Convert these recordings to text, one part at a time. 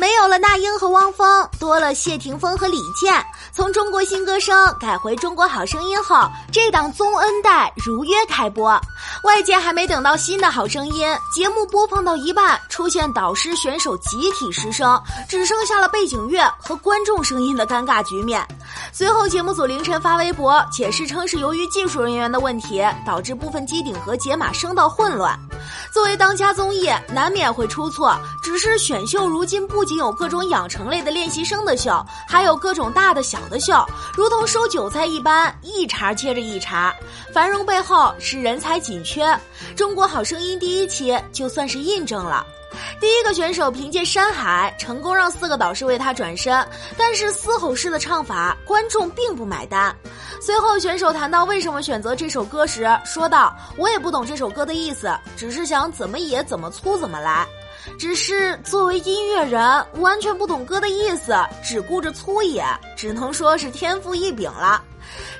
没有了那英和汪峰，多了谢霆锋和李健。从中国新歌声改回中国好声音后，这档综恩代如约开播。外界还没等到新的好声音节目播放到一半，出现导师选手集体失声，只剩下了背景乐和观众声音的尴尬局面。随后节目组凌晨发微博解释称，是由于技术人员的问题，导致部分机顶盒解码声道混乱。作为当家综艺，难免会出错。只是选秀如今不仅有各种养成类的练习生的秀，还有各种大的小的秀，如同收韭菜一般，一茬接着一茬。繁荣背后是人才紧缺。中国好声音第一期就算是印证了。第一个选手凭借《山海》成功让四个导师为他转身，但是嘶吼式的唱法，观众并不买单。随后，选手谈到为什么选择这首歌时，说道：“我也不懂这首歌的意思，只是想怎么野怎么粗怎么来。只是作为音乐人，完全不懂歌的意思，只顾着粗野，只能说是天赋异禀了。”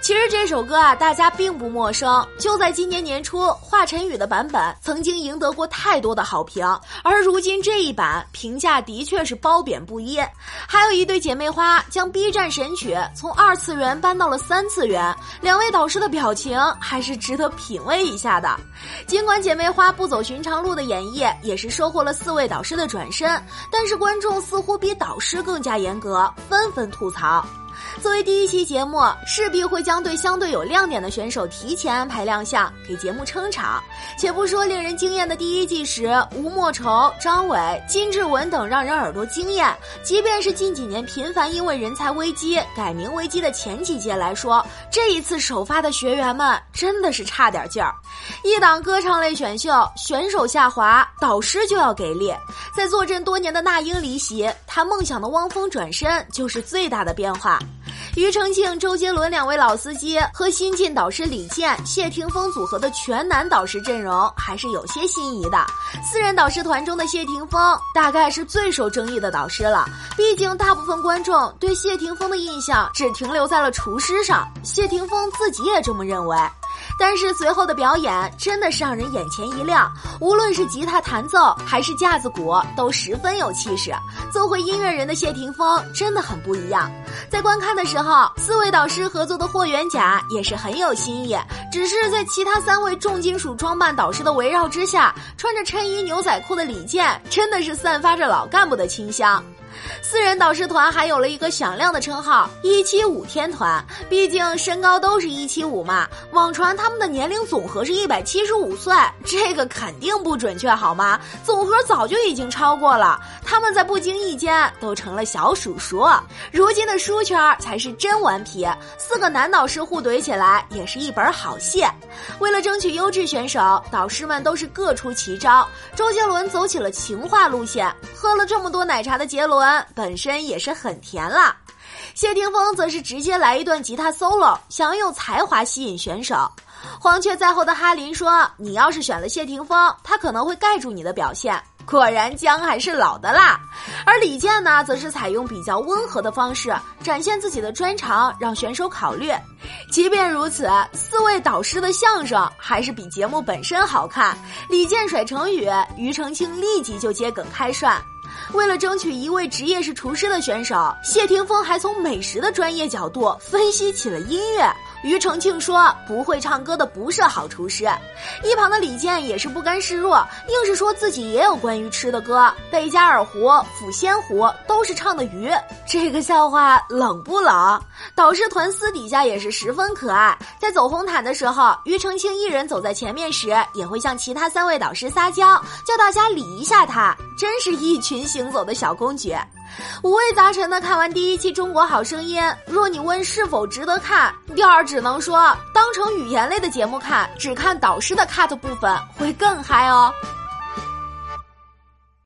其实这首歌啊，大家并不陌生。就在今年年初，华晨宇的版本曾经赢得过太多的好评，而如今这一版评价的确是褒贬不一。还有一对姐妹花将 B 站神曲从二次元搬到了三次元，两位导师的表情还是值得品味一下的。尽管姐妹花不走寻常路的演绎，也是收获了四位导师的转身，但是观众似乎比导师更加严格，纷纷吐槽。作为第一期节目，势必会将对相对有亮点的选手提前安排亮相，给节目撑场。且不说令人惊艳的第一季时，吴莫愁、张伟、金志文等让人耳朵惊艳，即便是近几年频繁因为人才危机改名危机的前几届来说，这一次首发的学员们真的是差点劲儿。一档歌唱类选秀，选手下滑，导师就要给力。在坐镇多年的那英离席，他梦想的汪峰转身，就是最大的变化。庾澄庆、周杰伦两位老司机和新晋导师李健、谢霆锋组合的全男导师阵容还是有些心仪的。四人导师团中的谢霆锋大概是最受争议的导师了，毕竟大部分观众对谢霆锋的印象只停留在了厨师上，谢霆锋自己也这么认为。但是随后的表演真的是让人眼前一亮，无论是吉他弹奏还是架子鼓，都十分有气势。做回音乐人的谢霆锋真的很不一样。在观看的时候，四位导师合作的霍元甲也是很有新意。只是在其他三位重金属装扮导师的围绕之下，穿着衬衣牛仔裤的李健真的是散发着老干部的清香。四人导师团还有了一个响亮的称号“一七五天团”，毕竟身高都是一七五嘛。网传他们的年龄总和是一百七十五岁，这个肯定不准确，好吗？总和早就已经超过了，他们在不经意间都成了小叔叔。如今的书圈才是真顽皮，四个男导师互怼起来也是一本好戏。为了争取优质选手，导师们都是各出奇招。周杰伦走起了情话路线，喝了这么多奶茶的杰伦。本身也是很甜了，谢霆锋则是直接来一段吉他 solo，想用才华吸引选手。黄雀在后的哈林说：“你要是选了谢霆锋，他可能会盖住你的表现。”果然姜还是老的辣。而李健呢，则是采用比较温和的方式展现自己的专长，让选手考虑。即便如此，四位导师的相声还是比节目本身好看。李健甩成语，庾澄庆立即就接梗开涮。为了争取一位职业是厨师的选手，谢霆锋还从美食的专业角度分析起了音乐。庾澄庆说：“不会唱歌的不是好厨师。”一旁的李健也是不甘示弱，硬是说自己也有关于吃的歌，贝加尔湖、抚仙湖都是唱的鱼。这个笑话冷不冷？导师团私底下也是十分可爱，在走红毯的时候，庾澄庆一人走在前面时，也会向其他三位导师撒娇，叫大家理一下他，真是一群行走的小公举。五味杂陈的看完第一期《中国好声音》，若你问是否值得看，第二只能说，当成语言类的节目看，只看导师的 cut 部分会更嗨哦。